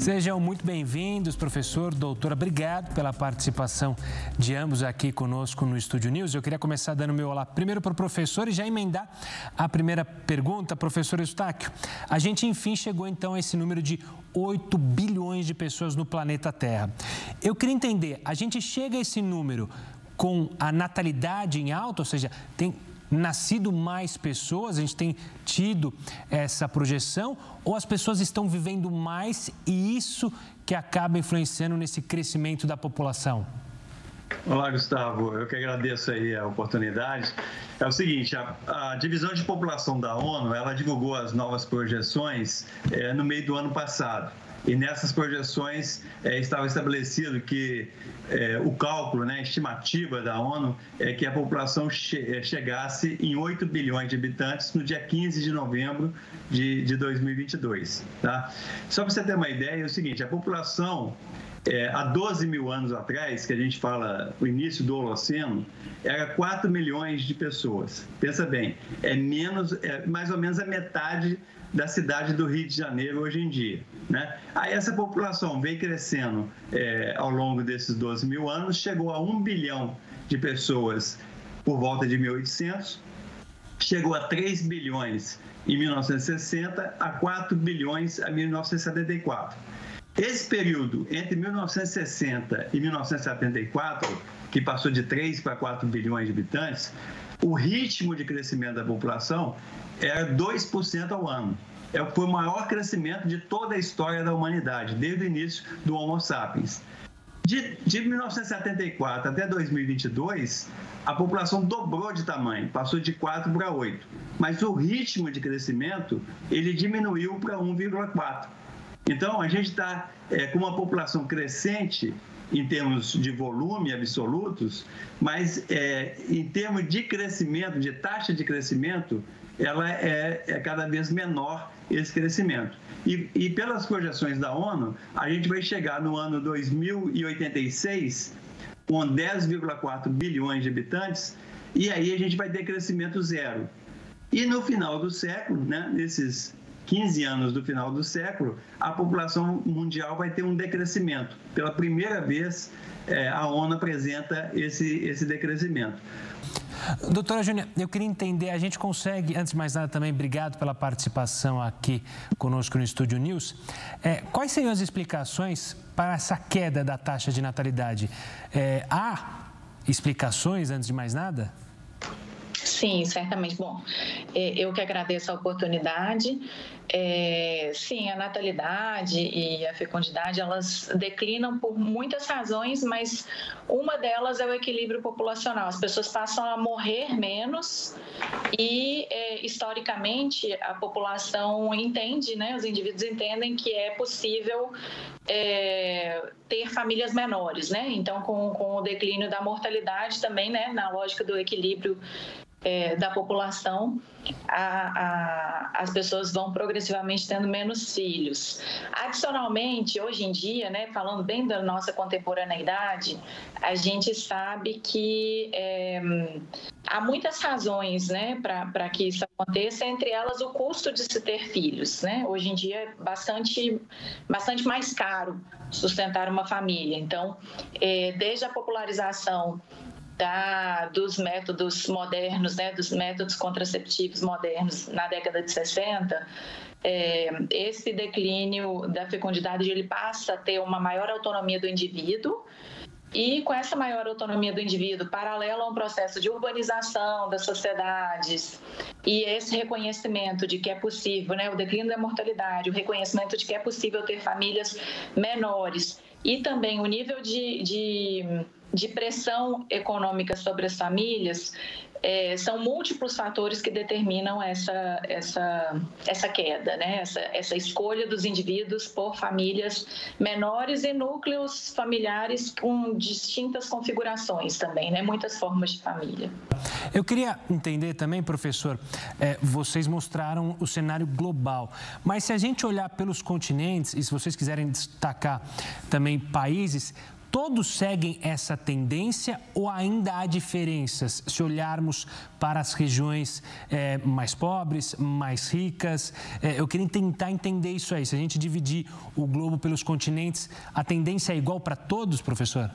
Sejam muito bem-vindos, professor, doutora. Obrigado pela participação de ambos aqui conosco no Estúdio News. Eu queria começar dando meu olá primeiro para o professor e já emendar a primeira pergunta, professor Eustáquio. A gente, enfim, chegou então a esse número de 8 bilhões de pessoas no planeta Terra. Eu queria entender, a gente chega a esse número com a natalidade em alta, ou seja, tem nascido mais pessoas, a gente tem tido essa projeção, ou as pessoas estão vivendo mais e isso que acaba influenciando nesse crescimento da população? Olá, Gustavo. Eu que agradeço aí a oportunidade. É o seguinte, a, a divisão de população da ONU, ela divulgou as novas projeções é, no meio do ano passado. E nessas projeções é, estava estabelecido que é, o cálculo, né, a estimativa da ONU é que a população che é, chegasse em 8 bilhões de habitantes no dia 15 de novembro de, de 2022. Tá? Só para você ter uma ideia, é o seguinte: a população é, há 12 mil anos atrás, que a gente fala o início do Holoceno, era 4 milhões de pessoas. Pensa bem, é menos, é mais ou menos a metade da cidade do Rio de Janeiro hoje em dia. Né? Aí essa população vem crescendo é, ao longo desses 12 mil anos, chegou a 1 bilhão de pessoas por volta de 1800, chegou a 3 bilhões em 1960, a 4 bilhões em 1974. Esse período entre 1960 e 1974, que passou de 3 para 4 bilhões de habitantes, o ritmo de crescimento da população era 2% ao ano. É, foi o maior crescimento de toda a história da humanidade, desde o início do Homo sapiens. De, de 1974 até 2022, a população dobrou de tamanho, passou de 4 para 8. Mas o ritmo de crescimento, ele diminuiu para 1,4. Então, a gente está é, com uma população crescente em termos de volume absolutos, mas é, em termos de crescimento, de taxa de crescimento, ela é, é cada vez menor esse crescimento. E, e, pelas projeções da ONU, a gente vai chegar no ano 2086 com 10,4 bilhões de habitantes, e aí a gente vai ter crescimento zero. E no final do século, né, nesses 15 anos do final do século, a população mundial vai ter um decrescimento. Pela primeira vez, é, a ONU apresenta esse, esse decrescimento. Doutora Júnia, eu queria entender, a gente consegue, antes de mais nada também, obrigado pela participação aqui conosco no Estúdio News. É, quais seriam as explicações para essa queda da taxa de natalidade? É, há explicações, antes de mais nada? Sim, certamente. Bom, é, eu que agradeço a oportunidade. É, sim, a natalidade e a fecundidade elas declinam por muitas razões, mas uma delas é o equilíbrio populacional. As pessoas passam a morrer menos e é, historicamente a população entende, né? Os indivíduos entendem que é possível é, ter famílias menores, né? Então, com, com o declínio da mortalidade também, né? Na lógica do equilíbrio é, da população, a, a, as pessoas vão progressivamente tendo menos filhos. Adicionalmente, hoje em dia, né, falando bem da nossa contemporaneidade, a gente sabe que é, há muitas razões né, para que isso aconteça, entre elas o custo de se ter filhos. Né? Hoje em dia é bastante, bastante mais caro sustentar uma família. Então, é, desde a popularização da, dos métodos modernos, né, dos métodos contraceptivos modernos na década de 60, é, esse declínio da fecundidade ele passa a ter uma maior autonomia do indivíduo. E com essa maior autonomia do indivíduo, paralelo a um processo de urbanização das sociedades e esse reconhecimento de que é possível, né, o declínio da mortalidade, o reconhecimento de que é possível ter famílias menores e também o nível de, de de pressão econômica sobre as famílias é, são múltiplos fatores que determinam essa, essa, essa queda, né? essa, essa escolha dos indivíduos por famílias menores e núcleos familiares com distintas configurações também, né? muitas formas de família. Eu queria entender também, professor, é, vocês mostraram o cenário global, mas se a gente olhar pelos continentes, e se vocês quiserem destacar também países, Todos seguem essa tendência ou ainda há diferenças se olharmos para as regiões é, mais pobres, mais ricas? É, eu queria tentar entender isso aí. Se a gente dividir o globo pelos continentes, a tendência é igual para todos, professor?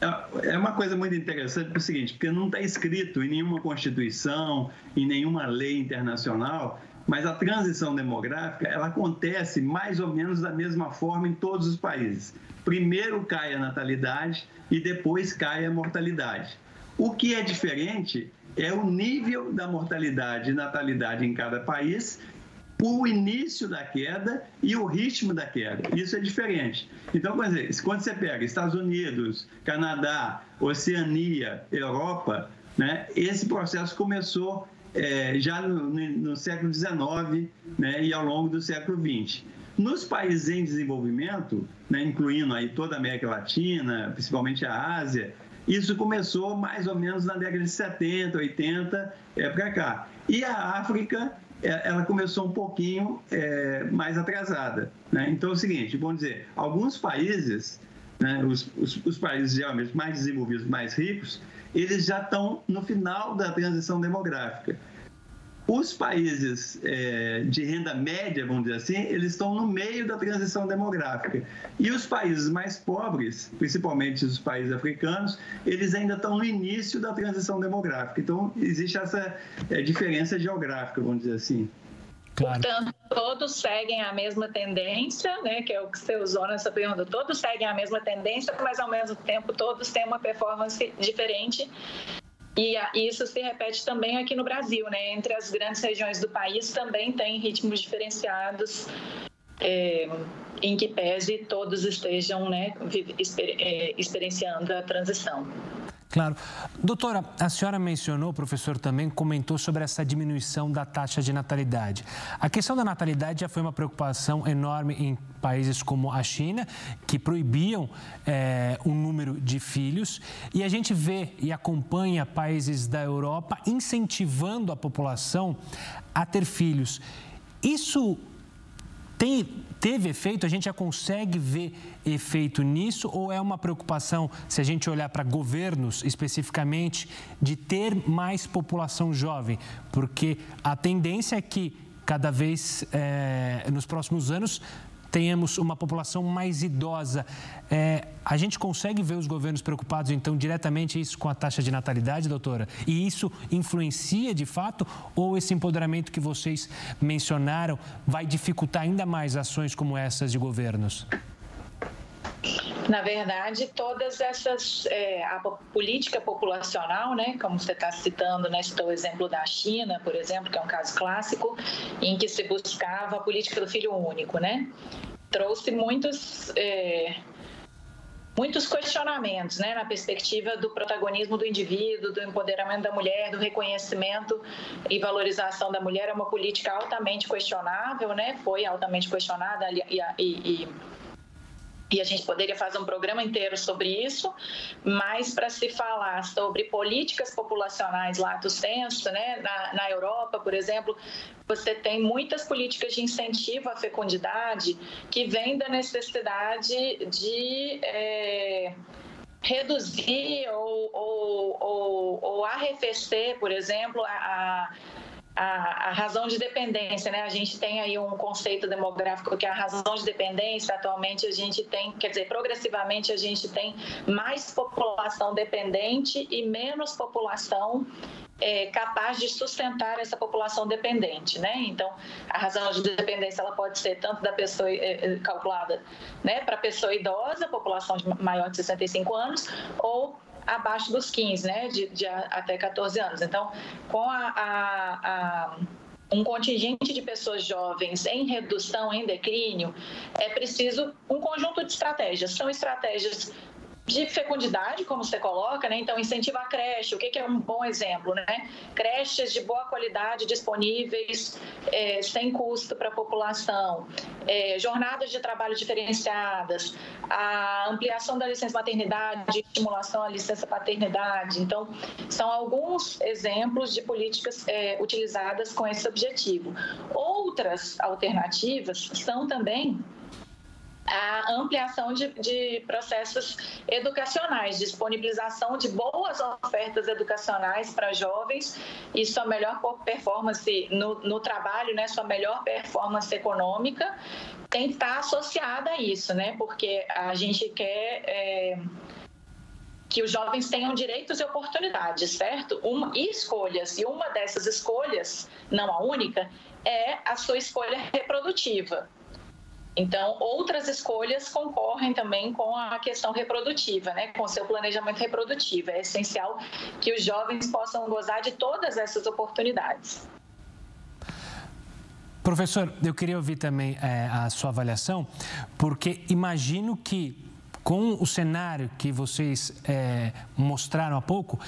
É, é uma coisa muito interessante, é o seguinte, porque não está escrito em nenhuma constituição, em nenhuma lei internacional, mas a transição demográfica ela acontece mais ou menos da mesma forma em todos os países primeiro cai a natalidade e depois cai a mortalidade. O que é diferente é o nível da mortalidade e natalidade em cada país, o início da queda e o ritmo da queda. Isso é diferente. Então, quando você pega Estados Unidos, Canadá, Oceania, Europa, né, esse processo começou é, já no, no, século XIX né, e ao longo do século XX. Nos países em desenvolvimento, né, incluindo aí toda a América Latina, principalmente a Ásia, isso começou mais ou menos na década de 70, 80 é, para cá. E a África, é, ela começou um pouquinho é, mais atrasada. Né? Então é o seguinte, vamos dizer, alguns países, né, os, os, os países geralmente mais desenvolvidos, mais ricos, eles já estão no final da transição demográfica. Os países é, de renda média, vamos dizer assim, eles estão no meio da transição demográfica. E os países mais pobres, principalmente os países africanos, eles ainda estão no início da transição demográfica. Então, existe essa é, diferença geográfica, vamos dizer assim. Claro. Portanto, todos seguem a mesma tendência, né, que é o que você usou nessa pergunta. Todos seguem a mesma tendência, mas ao mesmo tempo todos têm uma performance diferente e isso se repete também aqui no Brasil, né? Entre as grandes regiões do país também tem ritmos diferenciados, é, em que pese todos estejam né, é, experienciando a transição. Claro. Doutora, a senhora mencionou, o professor também comentou sobre essa diminuição da taxa de natalidade. A questão da natalidade já foi uma preocupação enorme em países como a China, que proibiam é, o número de filhos, e a gente vê e acompanha países da Europa incentivando a população a ter filhos. Isso tem, teve efeito? A gente já consegue ver efeito nisso? Ou é uma preocupação, se a gente olhar para governos especificamente, de ter mais população jovem? Porque a tendência é que cada vez é, nos próximos anos tenhamos uma população mais idosa. É, a gente consegue ver os governos preocupados, então, diretamente isso com a taxa de natalidade, doutora? E isso influencia de fato? Ou esse empoderamento que vocês mencionaram vai dificultar ainda mais ações como essas de governos? Na verdade, todas essas, é, a política populacional, né, como você está citando, né, citou o exemplo da China, por exemplo, que é um caso clássico, em que se buscava a política do filho único, né? trouxe muitos é, muitos questionamentos, né, na perspectiva do protagonismo do indivíduo, do empoderamento da mulher, do reconhecimento e valorização da mulher é uma política altamente questionável, né, foi altamente questionada e, e, e e a gente poderia fazer um programa inteiro sobre isso, mas para se falar sobre políticas populacionais lato senso, né, na, na Europa, por exemplo, você tem muitas políticas de incentivo à fecundidade que vêm da necessidade de é, reduzir ou, ou, ou, ou, arrefecer, por exemplo, a, a, a, razão de dependência, né? A gente tem aí um conceito demográfico que é a razão de dependência. Atualmente a gente tem, quer dizer, progressivamente a gente tem mais população dependente e menos população é, capaz de sustentar essa população dependente, né? Então, a razão de dependência ela pode ser tanto da pessoa é, é calculada, né, para pessoa idosa, população de maior de 65 anos, ou abaixo dos 15, né, de, de até 14 anos. Então, com a, a, a um contingente de pessoas jovens em redução, em declínio, é preciso um conjunto de estratégias. São estratégias de fecundidade, como você coloca, né? Então, incentivar a creche, o que, que, é um bom exemplo, né? Creches de boa qualidade disponíveis, é, sem custo para a população, é, jornadas de trabalho diferenciadas, a ampliação da licença maternidade, estimulação à licença paternidade. Então, são alguns exemplos de políticas é, utilizadas com esse objetivo. Outras alternativas são também a ampliação de, de, processos educacionais, disponibilização de boas ofertas educacionais para jovens e sua melhor performance no, no trabalho, né, sua melhor performance econômica tem que estar associada a isso, né, porque a gente quer é, que os jovens tenham direitos e oportunidades, certo? Uma, e escolhas, e uma dessas escolhas, não a única, é a sua escolha reprodutiva. Então, outras escolhas concorrem também com a questão reprodutiva, né? com o seu planejamento reprodutivo. É essencial que os jovens possam gozar de todas essas oportunidades. Professor, eu queria ouvir também é, a sua avaliação, porque imagino que com o cenário que vocês é, mostraram há pouco,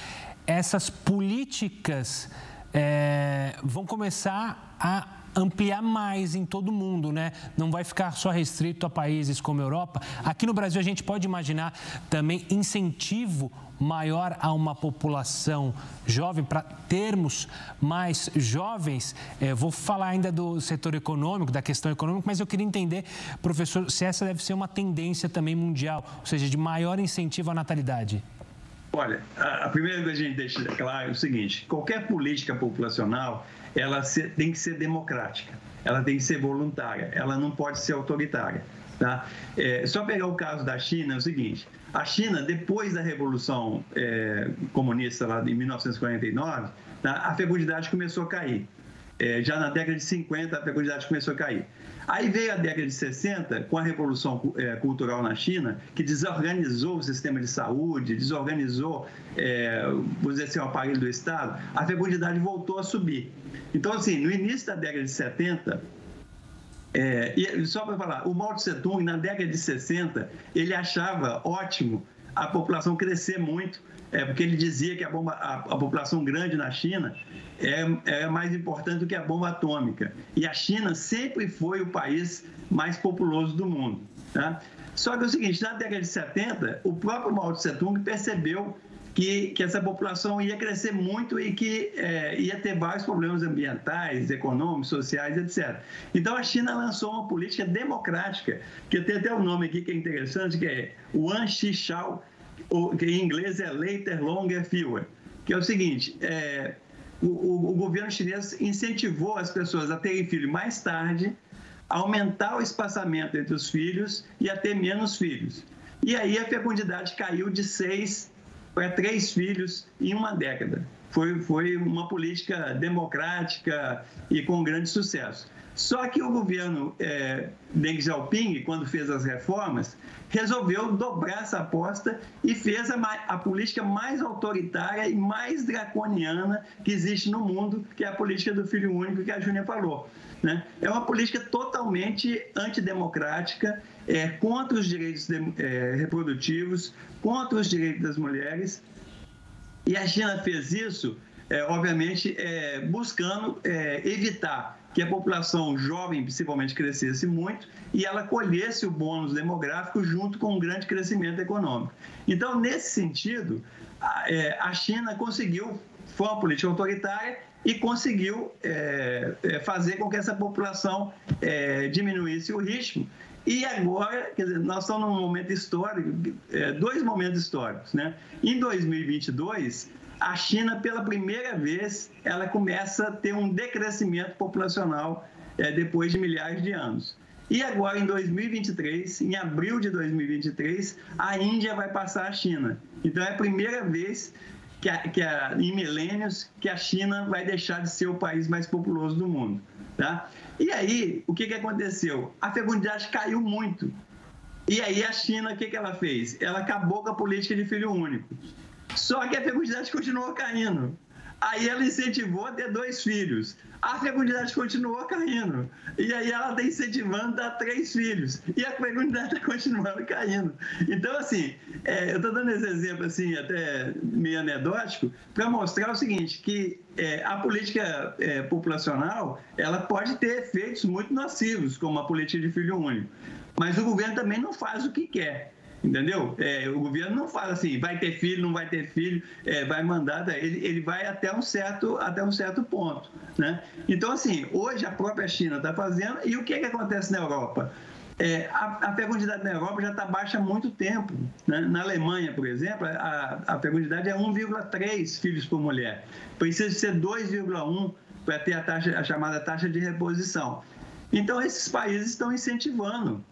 essas políticas é, vão começar a ampliar mais em todo mundo, né? Não vai ficar só restrito a países como a Europa. Aqui no Brasil a gente pode imaginar também incentivo maior a uma população jovem, para termos mais jovens. É, vou falar ainda do setor econômico, da questão econômica, mas eu queria entender, professor, se essa deve ser uma tendência também mundial, ou seja, de maior incentivo à natalidade. Olha, a primeira coisa que a gente deixa claro é o seguinte: qualquer política populacional ela tem que ser democrática, ela tem que ser voluntária, ela não pode ser autoritária. Tá? É, só pegar o caso da China é o seguinte: a China, depois da Revolução é, Comunista lá de 1949, tá? a fecundidade começou a cair. É, já na década de 50, a fecundidade começou a cair. Aí veio a década de 60, com a Revolução é, Cultural na China, que desorganizou o sistema de saúde, desorganizou, é, vamos dizer assim, o aparelho do Estado, a fecundidade voltou a subir. Então, assim, no início da década de 70, é, e só para falar, o Mao Tse Tung, na década de 60, ele achava ótimo a população crescer muito, é, porque ele dizia que a, bomba, a, a população grande na China é, é, mais importante do que a bomba atômica. E a China sempre foi o país mais populoso do mundo. Tá? Só que é o seguinte, na década de 70, o próprio Mao Tse Tung percebeu que, que essa população ia crescer muito e que é, ia ter vários problemas ambientais, econômicos, sociais, etc. Então a China lançou uma política democrática, que tem até um nome aqui que é interessante, que é One Shishao, que em inglês é Later, Longer, Fewer, que é o seguinte, é, o, o, o governo chinês incentivou as pessoas a terem filho mais tarde, aumentar o espaçamento entre os filhos e a ter menos filhos. E aí a fecundidade caiu de seis para três filhos em uma década. Foi, foi uma política democrática e com grande sucesso. Só que o governo é, Deng Xiaoping, quando fez as reformas, resolveu dobrar essa aposta e fez a, a, política mais autoritária e mais draconiana que existe no mundo, que é a política do filho único que a Júnia falou. Né? É uma política totalmente antidemocrática, é, contra os direitos de, é, reprodutivos, contra os direitos das mulheres. E a China fez isso, é, obviamente, é, buscando é, evitar que a população jovem, principalmente, crescesse muito e ela colhesse o bônus demográfico junto com um grande crescimento econômico. Então, nesse sentido, a, é, a China conseguiu, foi uma política autoritária e conseguiu é, é, fazer com que essa população diminuísse o ritmo. E agora, quer dizer, nós estamos num momento histórico, dois momentos históricos, né? Em 2022, a China, pela primeira vez, ela começa a ter um decrescimento populacional é, depois de milhares de anos. E agora, em 2023, em abril de 2023, a Índia vai passar a China. Então, é a primeira vez que, a, que a, em milênios que a China vai deixar de ser o país mais populoso do mundo. Tá? E aí, o que, que aconteceu? A fecundidade caiu muito. E aí, a China, o que, que ela fez? Ela acabou com a política de filho único. Só que a fecundidade continuou caindo. Aí ela incentivou a ter dois filhos. A fecundidade continuou caindo. E aí ela está incentivando a três filhos. E a fecundidade está continuando caindo. Então, assim, é, eu estou dando esse exemplo, assim, até meio anedótico, para mostrar o seguinte, que é, a política é, populacional, ela pode ter efeitos muito nocivos, como a política de filho único. Mas o governo também não faz o que quer. Entendeu? É, o governo não fala assim, vai ter filho, não vai ter filho, é, vai mandar, tá? ele, ele vai até um, certo, até um certo ponto. Né? Então, assim, hoje a própria China está fazendo, e o que, que acontece na Europa? é, a, a, fecundidade na Europa já está baixa há muito tempo. Né? Na Alemanha, por exemplo, a, a fecundidade é 1,3 filhos por mulher. Precisa ser 2,1 para ter a, taxa, a chamada taxa de reposição. Então, esses países estão incentivando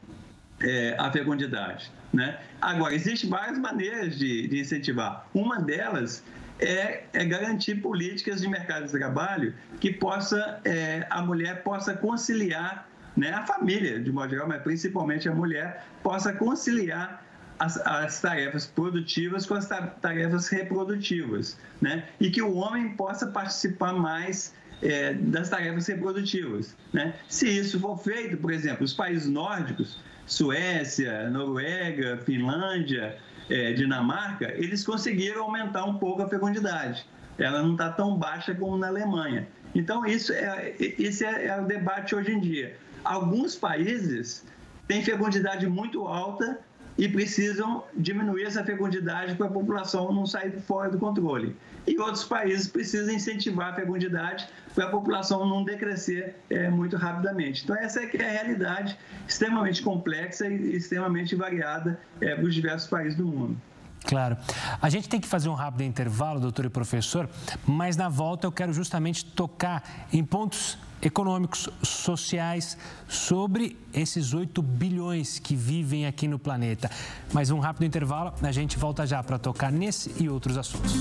é, a fecundidade. Né? Agora, existem várias maneiras de, de incentivar. Uma delas é, é, garantir políticas de mercado de trabalho que possa é, a mulher possa conciliar né, a família, de modo geral, mas principalmente a mulher, possa conciliar as, as, tarefas produtivas com as tarefas reprodutivas, né? E que o homem possa participar mais é, das tarefas reprodutivas, né? Se isso for feito, por exemplo, os países nórdicos, Suécia, Noruega, Finlândia, é, Dinamarca, eles conseguiram aumentar um pouco a fecundidade. Ela não está tão baixa como na Alemanha. Então, isso é, esse é, é o debate hoje em dia alguns países têm fecundidade muito alta e precisam diminuir essa fecundidade para a população não sair fora do controle. E outros países precisam incentivar a fecundidade para a população não decrescer é, muito rapidamente. Então, essa é, é a realidade extremamente complexa e extremamente variada é, para os diversos países do mundo. Claro. A gente tem que fazer um rápido intervalo, doutor e professor, mas na volta eu quero justamente tocar em pontos econômicos, sociais, sobre esses 8 bilhões que vivem aqui no planeta. Mas um rápido intervalo, a gente volta já para tocar nesse e outros assuntos.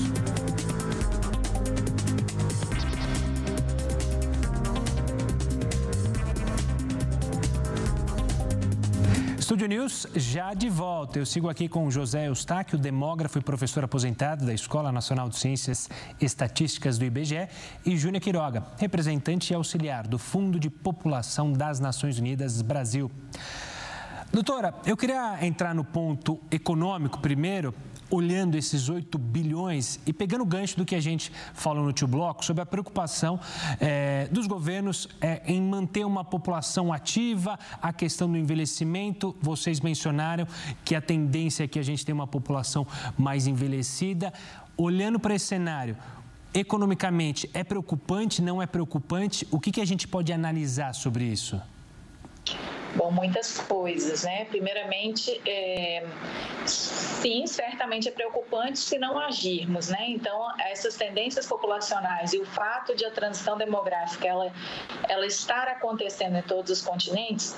Estúdio News já de volta. Eu sigo aqui com José Eustáquio, demógrafo e professor aposentado da Escola Nacional de Ciências Estatísticas do IBGE, e Júnia Quiroga, representante e auxiliar do Fundo de População das Nações Unidas Brasil. Doutora, eu queria entrar no ponto econômico primeiro, olhando esses 8 bilhões e pegando o gancho do que a gente falou no tio Bloco sobre a preocupação é, dos governos é, em manter uma população ativa, a questão do envelhecimento. Vocês mencionaram que a tendência é que a gente tenha uma população mais envelhecida. Olhando para esse cenário, economicamente, é preocupante, não é preocupante? O que, que a gente pode analisar sobre isso? Bom, muitas coisas, né? Primeiramente, é, sim, certamente é preocupante se não agirmos, né? Então, essas tendências populacionais e o fato de a transição demográfica ela, ela estar acontecendo em todos os continentes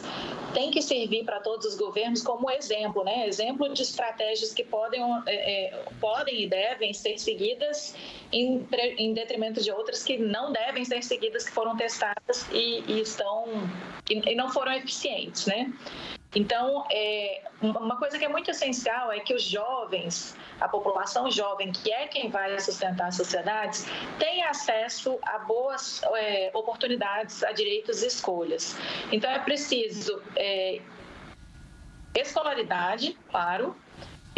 tem que servir para todos os governos como exemplo, né? Exemplo de estratégias que podem, é, é podem e devem ser seguidas em, em detrimento de outras que não devem ser seguidas, que foram testadas e, e estão e, e não foram eficientes, né? Então, é, uma coisa que é muito essencial é que os jovens, a população jovem, que é quem vai sustentar as sociedades, tenha acesso a boas é, oportunidades, a direitos e escolhas. Então, é preciso é, escolaridade, claro,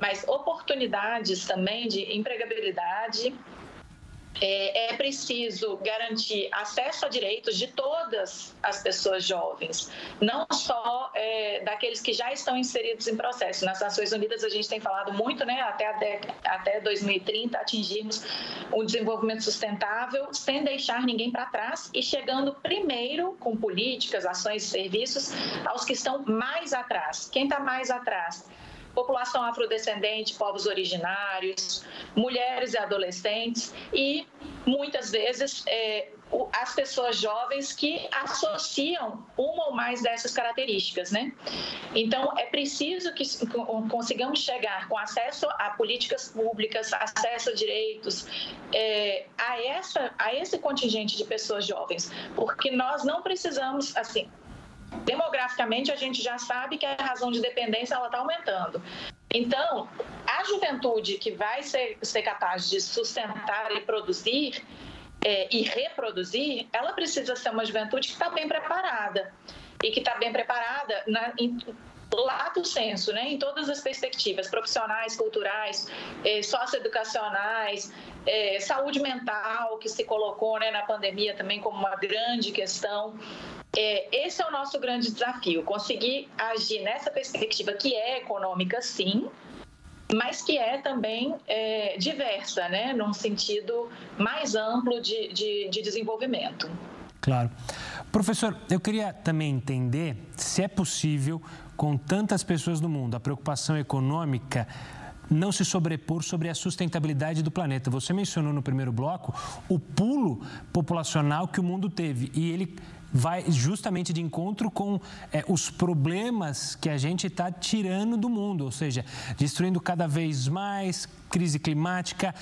mas oportunidades também de empregabilidade, é, é, preciso garantir acesso a direitos de todas as pessoas jovens, não só é, daqueles que já estão inseridos em processo. Nas Nações Unidas a gente tem falado muito, né, até, até 2030 atingirmos um desenvolvimento sustentável sem deixar ninguém para trás e chegando primeiro com políticas, ações e serviços aos que estão mais atrás. Quem está mais atrás? População afrodescendente, povos originários, mulheres e adolescentes e muitas vezes é, as pessoas jovens que associam uma ou mais dessas características, né? Então é preciso que consigamos chegar com acesso a políticas públicas, acesso a direitos, é, a essa a esse contingente de pessoas jovens, porque nós não precisamos assim demograficamente a gente já sabe que a razão de dependência está aumentando. Então, a juventude que vai ser, ser capaz de sustentar e produzir é, e reproduzir, ela precisa ser uma juventude que está bem preparada e que está bem preparada na, em, lato senso, né, em todas as perspectivas, profissionais, culturais, eh, socioeducacionais, eh, saúde mental, que se colocou né, na pandemia também como uma grande questão. É, esse é o nosso grande desafio, conseguir agir nessa perspectiva que é econômica, sim, mas que é também é, diversa, né, num sentido mais amplo de, de, de desenvolvimento. Claro. Professor, eu queria também entender se é possível, com tantas pessoas no mundo, a preocupação econômica não se sobrepor sobre a sustentabilidade do planeta. Você mencionou no primeiro bloco o pulo populacional que o mundo teve e ele vai justamente de encontro com é, os problemas que a gente está tirando do mundo, ou seja, destruindo cada vez mais, crise climática.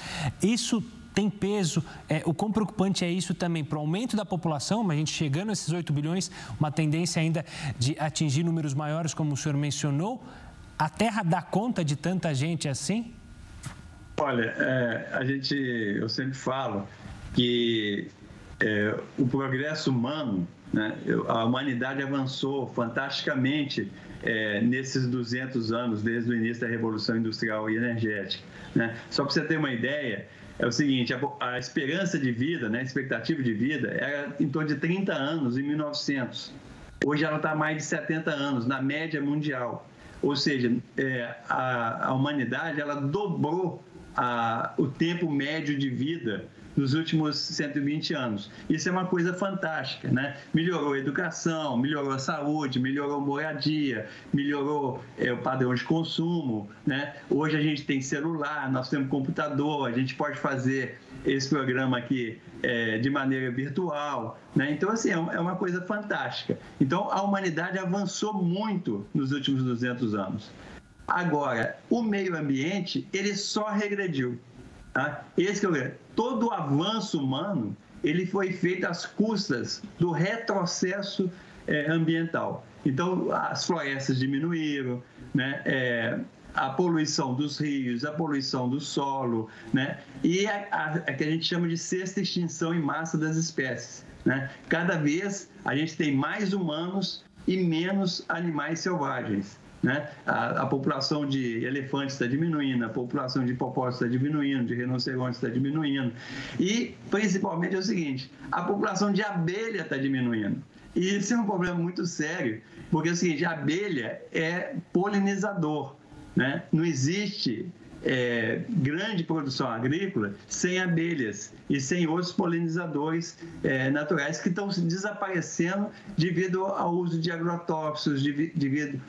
Isso tem peso. É, o quão preocupante é isso também para o aumento da população, a gente chegando a esses 8 bilhões, uma tendência ainda de atingir números maiores, como o senhor mencionou. A Terra dá conta de tanta gente assim? Olha, é, a gente, eu sempre falo que é, o progresso humano, né, a humanidade avançou fantasticamente é, nesses 200 anos, desde o início da Revolução Industrial e Energética. Né? Só para você ter uma ideia, é o seguinte, a, a, esperança de vida, né, a expectativa de vida era em torno de 30 anos em 1900. Hoje ela está mais de 70 anos, na média mundial. Ou seja, é, a, a, humanidade ela dobrou a, o tempo médio de vida nos últimos 120 anos. Isso é uma coisa fantástica, né? Melhorou a educação, melhorou a saúde, melhorou a moradia, melhorou é, o padrão de consumo, né? Hoje a gente tem celular, nós temos computador, a gente pode fazer esse programa aqui é, de maneira virtual, né? Então, assim, é, é uma coisa fantástica. Então, a humanidade avançou muito nos últimos 200 anos. Agora, o meio ambiente, ele só regrediu. Tá? Esse é todo o avanço humano ele foi feito às custas do retrocesso é, ambiental. Então, as florestas diminuíram, né? É, a poluição dos rios, a poluição do solo, né? E a, a, a, que a gente chama de sexta extinção em massa das espécies, né? Cada vez a gente tem mais humanos e menos animais selvagens. Né? A, a, população de elefantes está diminuindo, a população de hipopótamos está diminuindo, de rinocerontes está diminuindo. E, principalmente, é o seguinte: a população de abelha está diminuindo. E isso é um problema muito sério, porque é o seguinte: a abelha é polinizador. Né? Não existe é, grande produção agrícola sem abelhas e sem outros polinizadores é, naturais que estão desaparecendo devido ao uso de agrotóxicos, devido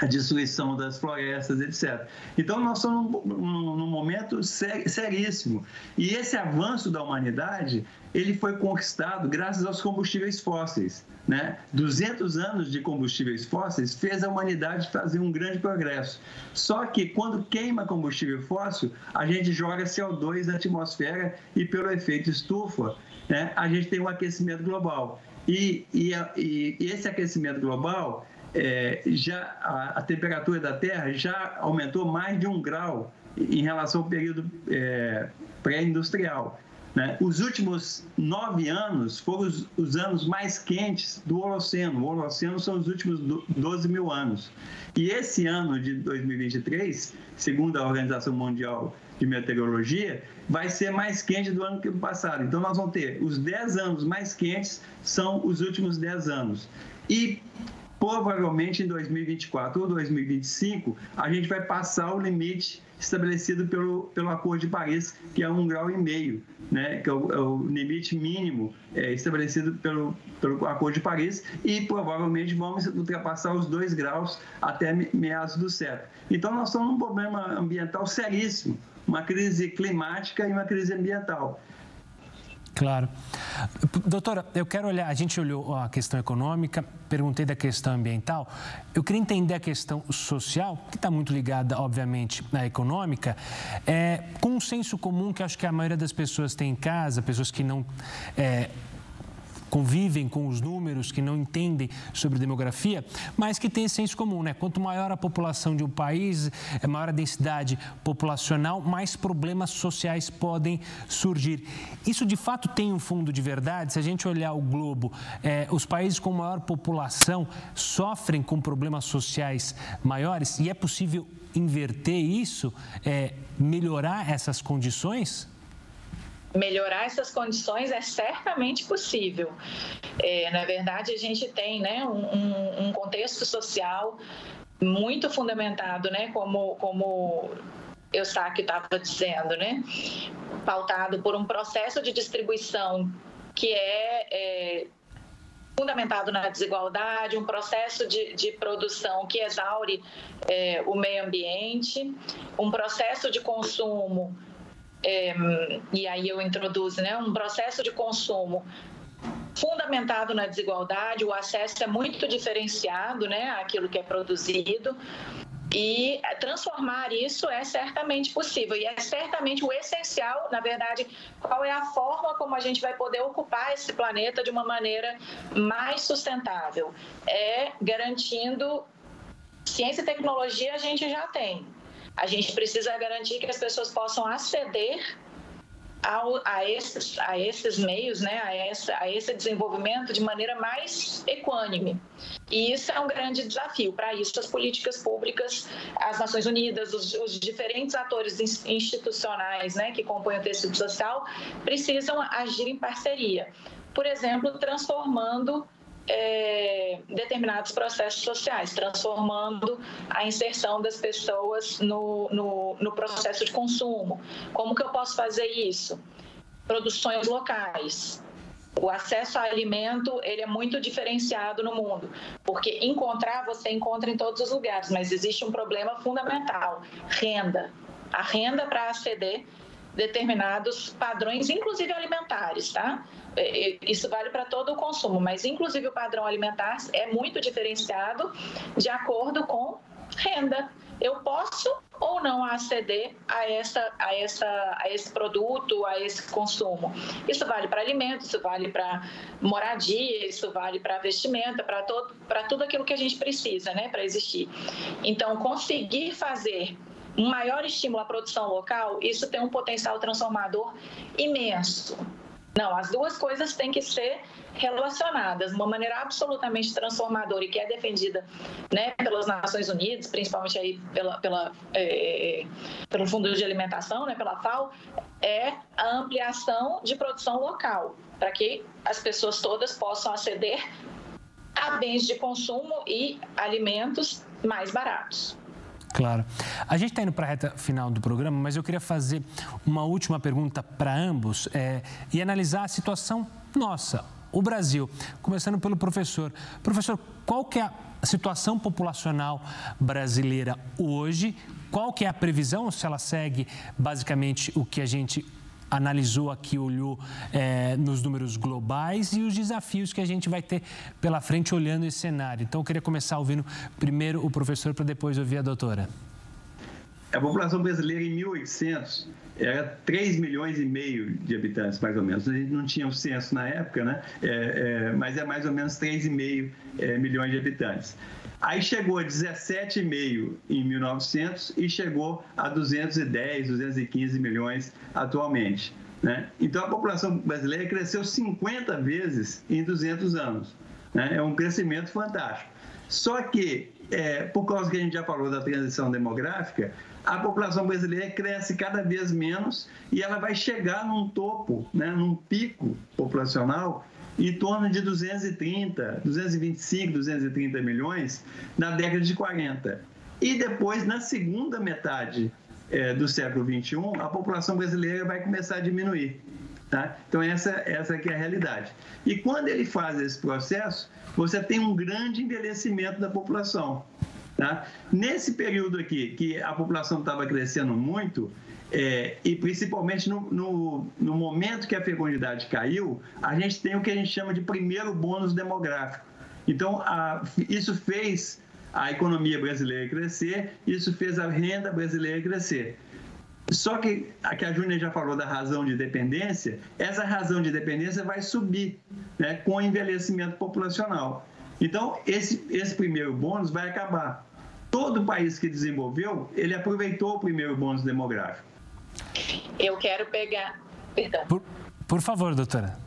a destruição das florestas, etc. Então, nós estamos num, num momento ser, seríssimo. E esse avanço da humanidade, ele foi conquistado graças aos combustíveis fósseis. Né? 200 anos de combustíveis fósseis fez a humanidade fazer um grande progresso. Só que quando queima combustível fóssil, a gente joga CO2 na atmosfera e pelo efeito estufa, né, a gente tem um aquecimento global. E, e, e esse aquecimento global é, já a, a, temperatura da Terra já aumentou mais de um grau em relação ao período é, pré-industrial. Né? Os últimos nove anos foram os, os, anos mais quentes do Holoceno. O Holoceno são os últimos 12 mil anos. E esse ano de 2023, segundo a Organização Mundial de Meteorologia, vai ser mais quente do ano que passado. Então, nós vamos ter os 10 anos mais quentes, são os últimos 10 anos. E provavelmente em 2024 ou 2025, a gente vai passar o limite estabelecido pelo, pelo Acordo de Paris, que é um grau e meio, né? que é o, é o limite mínimo é, estabelecido pelo, pelo Acordo de Paris, e provavelmente vamos ultrapassar os dois graus até meados do século. Então, nós estamos num problema ambiental seríssimo, uma crise climática e uma crise ambiental. Claro. Doutora, eu quero olhar, a gente olhou a questão econômica, perguntei da questão ambiental, eu queria entender a questão social, que está muito ligada, obviamente, à econômica, é, com um senso comum que acho que a maioria das pessoas tem em casa, pessoas que não é, convivem com os números, que não entendem sobre demografia, mas que têm senso comum, né? Quanto maior a população de um país, é maior a densidade populacional, mais problemas sociais podem surgir. Isso de fato tem um fundo de verdade? Se a gente olhar o globo, é, os países com maior população sofrem com problemas sociais maiores e é possível inverter isso, é, melhorar essas condições? Melhorar essas condições é certamente possível. É, na verdade, a gente tem né, um, um contexto social muito fundamentado, né, como, como Eustáquio estava dizendo, né, pautado por um processo de distribuição que é, é fundamentado na desigualdade, um processo de, de produção que exaure é, o meio ambiente, um processo de consumo, é, e aí eu introduzo, né, um processo de consumo fundamentado na desigualdade, o acesso é muito diferenciado, né, àquilo que é produzido, e transformar isso é certamente possível e é certamente o essencial, na verdade, qual é a forma como a gente vai poder ocupar esse planeta de uma maneira mais sustentável. É garantindo ciência e tecnologia a gente já tem. A gente precisa garantir que as pessoas possam aceder ao, a, esses, a esses meios, né, a, essa, a esse desenvolvimento de maneira mais equânime. E isso é um grande desafio. Para isso, as políticas públicas, as Nações Unidas, os, os diferentes atores institucionais né, que compõem o tecido social precisam agir em parceria. Por exemplo, transformando é, determinados processos sociais, transformando a inserção das pessoas no, no, no processo de consumo. Como que eu posso fazer isso? Produções locais, o acesso a alimento ele é muito diferenciado no mundo, porque encontrar você encontra em todos os lugares, mas existe um problema fundamental: renda. A renda para aceder determinados padrões, inclusive alimentares, tá? É, é, isso vale para todo o consumo, mas inclusive o padrão alimentar é muito diferenciado de acordo com renda. Eu posso ou não aceder a, essa, a, essa, a esse produto, a esse consumo. Isso vale para alimentos, isso vale para moradia, isso vale para vestimenta, para tudo aquilo que a gente precisa né, para existir. Então, conseguir fazer um maior estímulo à produção local, isso tem um potencial transformador imenso. Não, as duas coisas têm que ser relacionadas uma maneira absolutamente transformadora e que é defendida né, pelas Nações Unidas, principalmente aí pela, pela, é, pelo Fundo de Alimentação, né, pela FAO, é a ampliação de produção local, para que as pessoas todas possam aceder a bens de consumo e alimentos mais baratos. Claro. A gente está indo para a reta final do programa, mas eu queria fazer uma última pergunta para ambos é, e analisar a situação nossa, o Brasil. Começando pelo professor. Professor, qual que é a situação populacional brasileira hoje? Qual que é a previsão, se ela segue basicamente o que a gente analisou aqui, olhou é, nos números globais e os desafios que a gente vai ter pela frente olhando esse cenário. Então, eu queria começar ouvindo primeiro o professor para depois ouvir a doutora. A população brasileira em 1800 era 3 milhões e meio de habitantes, mais ou menos. A gente não tinha o censo na época, né? É, é, mas é mais ou menos 3,5 é, milhões de habitantes. Aí chegou a 17,5 em 1900 e chegou a 210, 215 milhões atualmente. Né? Então a população brasileira cresceu 50 vezes em 200 anos. Né? É um crescimento fantástico. Só que, é, por causa que a gente já falou da transição demográfica, a população brasileira cresce cada vez menos e ela vai chegar num topo, né, num pico populacional em torno de 230, 225, 230 milhões na década de 40. E depois, na segunda metade é, do século 21, a população brasileira vai começar a diminuir. Tá? Então, essa, essa aqui é a realidade. E quando ele faz esse processo, você tem um grande envelhecimento da população. Tá? Nesse período aqui, que a população estava crescendo muito, é, e principalmente no, no, no, momento que a fecundidade caiu, a gente tem o que a gente chama de primeiro bônus demográfico. Então, a, isso fez a economia brasileira crescer, isso fez a renda brasileira crescer. Só que a que a Júnia já falou da razão de dependência, essa razão de dependência vai subir né, com o envelhecimento populacional. Então, esse, esse primeiro bônus vai acabar. Todo país que desenvolveu, ele aproveitou o primeiro bônus demográfico. Eu quero pegar. Perdão. Por, por favor, doutora.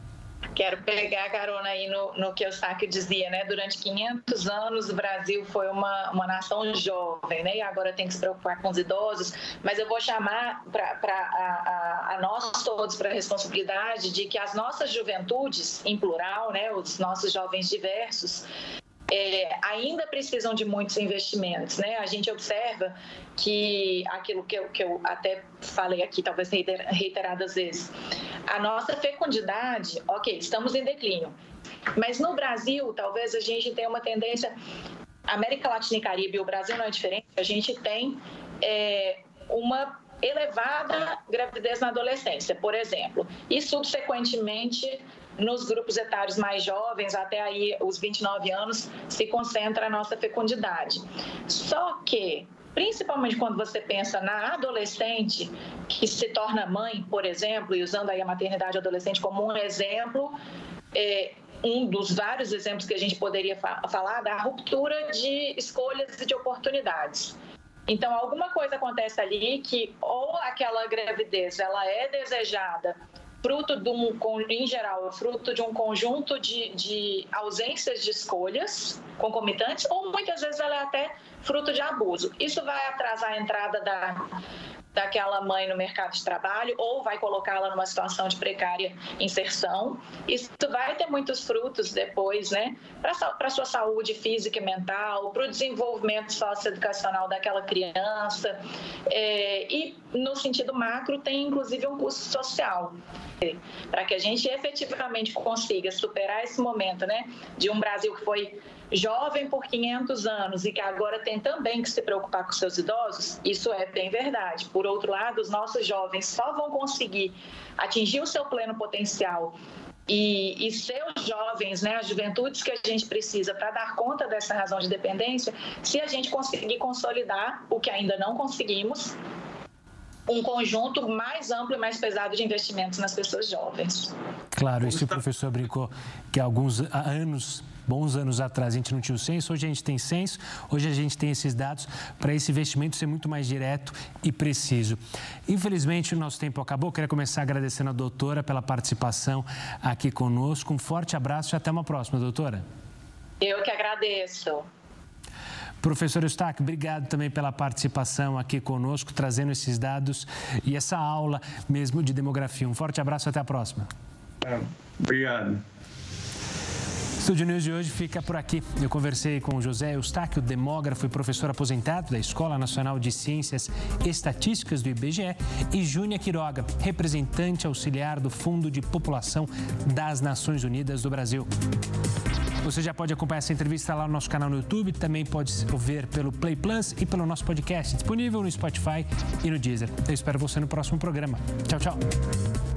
Quero pegar a carona aí no, no que o Sáquio dizia, né? Durante 500 anos o Brasil foi uma, uma nação jovem, né? E agora tem que se preocupar com os idosos. Mas eu vou chamar para a, a, a nós todos para a responsabilidade de que as nossas juventudes, em plural, né? Os nossos jovens diversos, é, ainda precisam de muitos investimentos. Né? A gente observa que aquilo que eu, que eu até falei aqui, talvez reiteradas vezes, a nossa fecundidade, ok, estamos em declínio. Mas no Brasil, talvez a gente tenha uma tendência. América Latina e Caribe, o Brasil não é diferente, a gente tem é, uma elevada gravidez na adolescência, por exemplo, e subsequentemente nos grupos etários mais jovens, até aí os 29 anos, se concentra a nossa fecundidade. Só que principalmente quando você pensa na adolescente que se torna mãe, por exemplo, e usando aí a maternidade adolescente como um exemplo, é, um dos vários exemplos que a gente poderia fa falar da ruptura de escolhas e de oportunidades. Então, alguma coisa acontece ali que ou aquela gravidez ela é desejada fruto de um, em geral, fruto de um conjunto de, de ausências de escolhas concomitantes, ou muitas vezes ela é até fruto de abuso. Isso vai atrasar a entrada da, daquela mãe no mercado de trabalho ou vai colocá-la numa situação de precária inserção. Isso vai ter muitos frutos depois, né, para a sua saúde física e mental, para o desenvolvimento socioeducacional daquela criança. É, e, no sentido macro, tem inclusive um custo social. Para que a gente efetivamente consiga superar esse momento né, de um Brasil que foi jovem por 500 anos e que agora tem também que se preocupar com seus idosos, isso é bem verdade. Por outro lado, os nossos jovens só vão conseguir atingir o seu pleno potencial e, e seus jovens, né, as juventudes que a gente precisa para dar conta dessa razão de dependência, se a gente conseguir consolidar o que ainda não conseguimos, um conjunto mais amplo e mais pesado de investimentos nas pessoas jovens. Claro, isso o professor brincou que há alguns anos bons anos atrás a gente não tinha o censo, hoje a gente tem censo, hoje a gente tem esses dados para esse investimento ser muito mais direto e preciso. Infelizmente, o nosso tempo acabou. Eu queria começar agradecendo a doutora pela participação aqui conosco. Um forte abraço e até uma próxima, doutora. Eu que agradeço. Professor Eustáquio, obrigado também pela participação aqui conosco, trazendo esses dados e essa aula mesmo de demografia. Um forte abraço e até a próxima. Obrigado. Estúdio News de hoje fica por aqui. Eu conversei com José Eustáquio, demógrafo e professor aposentado da Escola Nacional de Ciências Estatísticas do IBGE, e Júnia Quiroga, representante auxiliar do Fundo de População das Nações Unidas do Brasil. Você já pode acompanhar essa entrevista lá no nosso canal no YouTube, também pode ouvir pelo Play Plus e pelo nosso podcast disponível no Spotify e no Deezer. Eu espero você no próximo programa. Tchau, tchau.